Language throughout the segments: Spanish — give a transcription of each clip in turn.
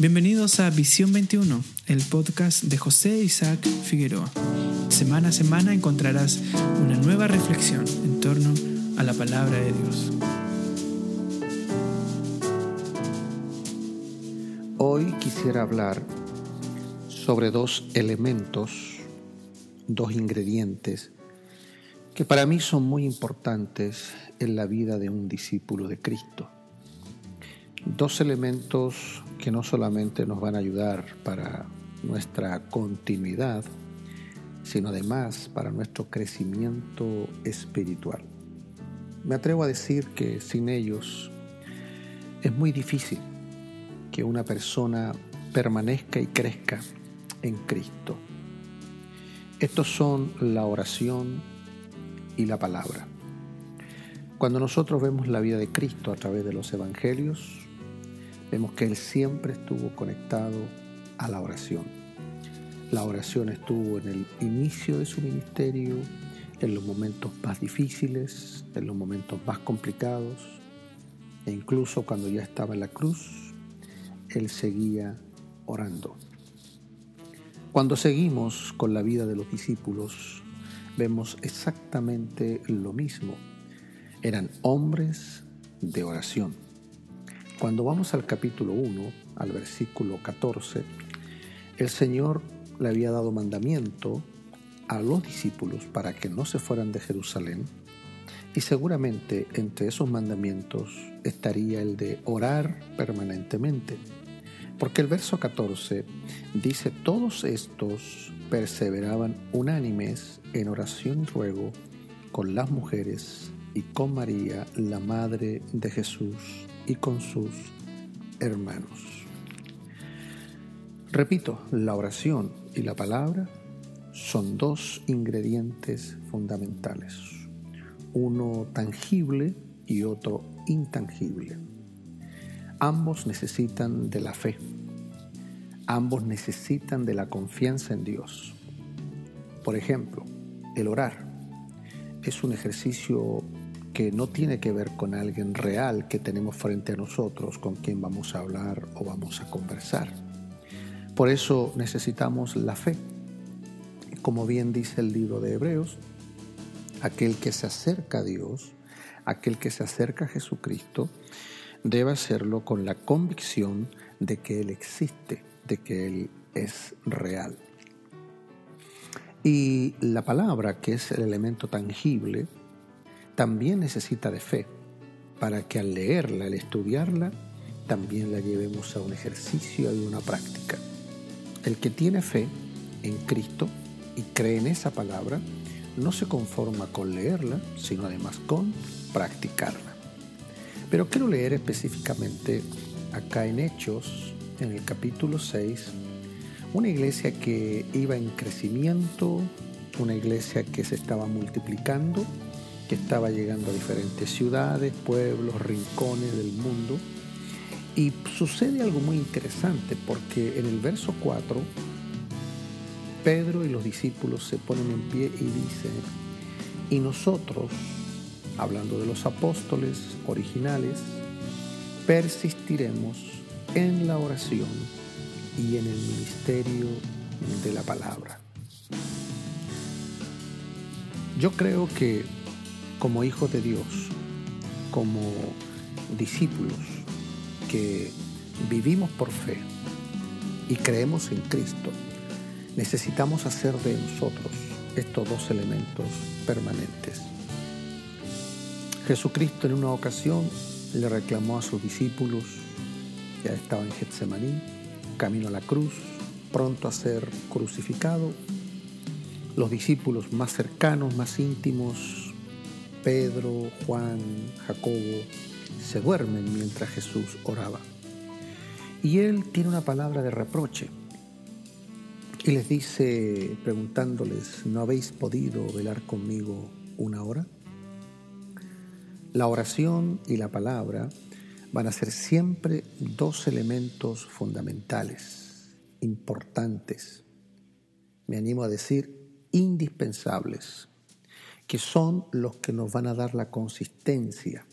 Bienvenidos a Visión 21, el podcast de José Isaac Figueroa. Semana a semana encontrarás una nueva reflexión en torno a la palabra de Dios. Hoy quisiera hablar sobre dos elementos, dos ingredientes que para mí son muy importantes en la vida de un discípulo de Cristo. Dos elementos que no solamente nos van a ayudar para nuestra continuidad, sino además para nuestro crecimiento espiritual. Me atrevo a decir que sin ellos es muy difícil que una persona permanezca y crezca en Cristo. Estos son la oración y la palabra. Cuando nosotros vemos la vida de Cristo a través de los evangelios, vemos que Él siempre estuvo conectado a la oración. La oración estuvo en el inicio de su ministerio, en los momentos más difíciles, en los momentos más complicados, e incluso cuando ya estaba en la cruz, Él seguía orando. Cuando seguimos con la vida de los discípulos, vemos exactamente lo mismo. Eran hombres de oración cuando vamos al capítulo 1, al versículo 14, el Señor le había dado mandamiento a los discípulos para que no se fueran de Jerusalén y seguramente entre esos mandamientos estaría el de orar permanentemente. Porque el verso 14 dice, todos estos perseveraban unánimes en oración y ruego con las mujeres y con María, la Madre de Jesús, y con sus hermanos. Repito, la oración y la palabra son dos ingredientes fundamentales, uno tangible y otro intangible. Ambos necesitan de la fe, ambos necesitan de la confianza en Dios. Por ejemplo, el orar es un ejercicio que no tiene que ver con alguien real que tenemos frente a nosotros, con quien vamos a hablar o vamos a conversar. Por eso necesitamos la fe. Como bien dice el libro de Hebreos, aquel que se acerca a Dios, aquel que se acerca a Jesucristo, debe hacerlo con la convicción de que Él existe, de que Él es real. Y la palabra, que es el elemento tangible, también necesita de fe, para que al leerla, al estudiarla, también la llevemos a un ejercicio y una práctica. El que tiene fe en Cristo y cree en esa palabra, no se conforma con leerla, sino además con practicarla. Pero quiero leer específicamente acá en Hechos, en el capítulo 6, una iglesia que iba en crecimiento, una iglesia que se estaba multiplicando, que estaba llegando a diferentes ciudades, pueblos, rincones del mundo. Y sucede algo muy interesante porque en el verso 4, Pedro y los discípulos se ponen en pie y dicen, y nosotros, hablando de los apóstoles originales, persistiremos en la oración y en el ministerio de la palabra. Yo creo que como hijos de Dios, como discípulos que vivimos por fe y creemos en Cristo, necesitamos hacer de nosotros estos dos elementos permanentes. Jesucristo en una ocasión le reclamó a sus discípulos, ya estaba en Getsemaní, camino a la cruz, pronto a ser crucificado. Los discípulos más cercanos, más íntimos, Pedro, Juan, Jacobo, se duermen mientras Jesús oraba. Y él tiene una palabra de reproche. Y les dice, preguntándoles, ¿no habéis podido velar conmigo una hora? La oración y la palabra van a ser siempre dos elementos fundamentales, importantes, me animo a decir indispensables que son los que nos van a dar la consistencia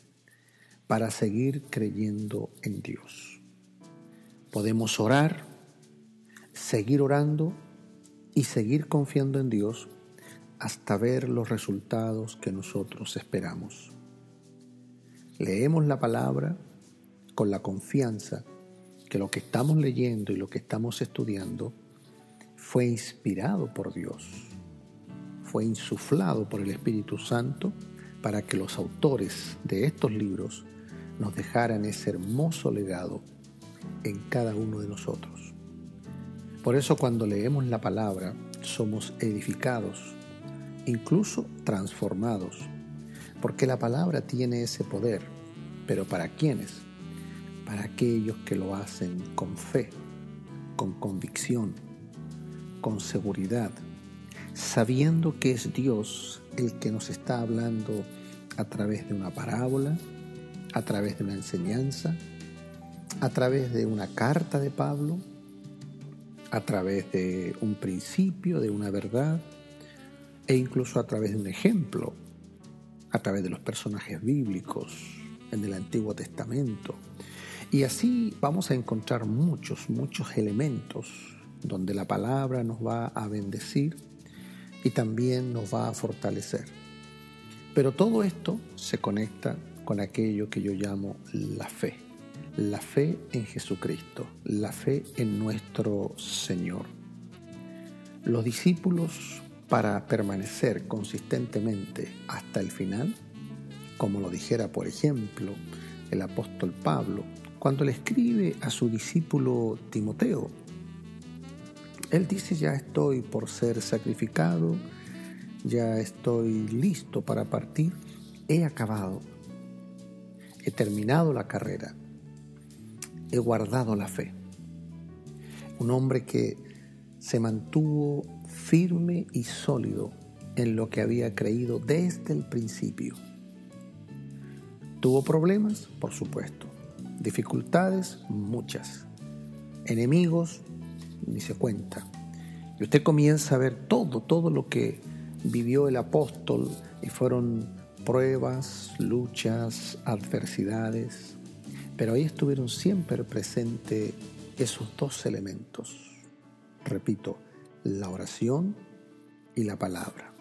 para seguir creyendo en Dios. Podemos orar, seguir orando y seguir confiando en Dios hasta ver los resultados que nosotros esperamos. Leemos la palabra con la confianza que lo que estamos leyendo y lo que estamos estudiando fue inspirado por Dios, fue insuflado por el Espíritu Santo para que los autores de estos libros nos dejaran ese hermoso legado en cada uno de nosotros. Por eso cuando leemos la palabra somos edificados, incluso transformados, porque la palabra tiene ese poder, pero ¿para quiénes? para aquellos que lo hacen con fe, con convicción, con seguridad, sabiendo que es Dios el que nos está hablando a través de una parábola, a través de una enseñanza, a través de una carta de Pablo, a través de un principio, de una verdad, e incluso a través de un ejemplo, a través de los personajes bíblicos en el Antiguo Testamento, y así vamos a encontrar muchos, muchos elementos donde la palabra nos va a bendecir y también nos va a fortalecer. Pero todo esto se conecta con aquello que yo llamo la fe. La fe en Jesucristo, la fe en nuestro Señor. Los discípulos, para permanecer consistentemente hasta el final, como lo dijera por ejemplo el apóstol Pablo cuando le escribe a su discípulo Timoteo. Él dice, ya estoy por ser sacrificado, ya estoy listo para partir, he acabado, he terminado la carrera, he guardado la fe. Un hombre que se mantuvo firme y sólido en lo que había creído desde el principio. ¿Tuvo problemas? Por supuesto. Dificultades, muchas. Enemigos, ni se cuenta. Y usted comienza a ver todo, todo lo que vivió el apóstol y fueron pruebas, luchas, adversidades. Pero ahí estuvieron siempre presentes esos dos elementos. Repito, la oración y la palabra.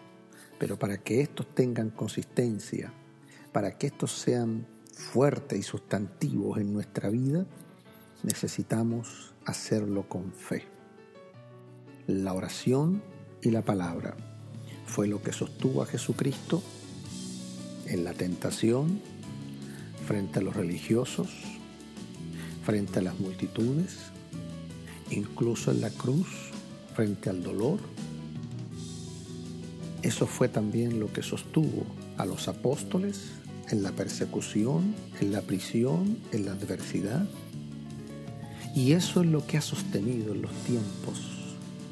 Pero para que estos tengan consistencia, para que estos sean fuertes y sustantivos en nuestra vida, necesitamos hacerlo con fe. La oración y la palabra fue lo que sostuvo a Jesucristo en la tentación, frente a los religiosos, frente a las multitudes, incluso en la cruz, frente al dolor. Eso fue también lo que sostuvo a los apóstoles en la persecución, en la prisión, en la adversidad. Y eso es lo que ha sostenido en los tiempos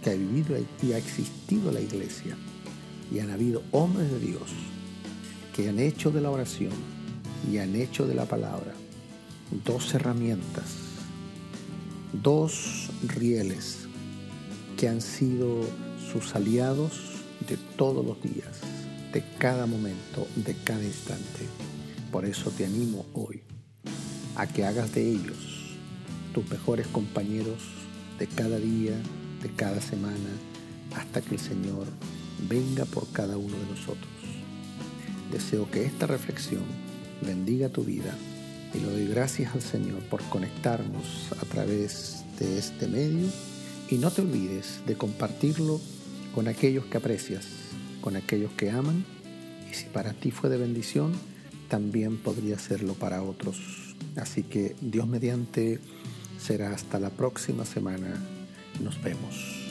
que ha vivido y ha existido la iglesia. Y han habido hombres de Dios que han hecho de la oración y han hecho de la palabra dos herramientas, dos rieles que han sido sus aliados de todos los días de cada momento, de cada instante. Por eso te animo hoy a que hagas de ellos tus mejores compañeros de cada día, de cada semana, hasta que el Señor venga por cada uno de nosotros. Deseo que esta reflexión bendiga tu vida y le doy gracias al Señor por conectarnos a través de este medio y no te olvides de compartirlo con aquellos que aprecias con aquellos que aman y si para ti fue de bendición, también podría serlo para otros. Así que Dios mediante será hasta la próxima semana. Nos vemos.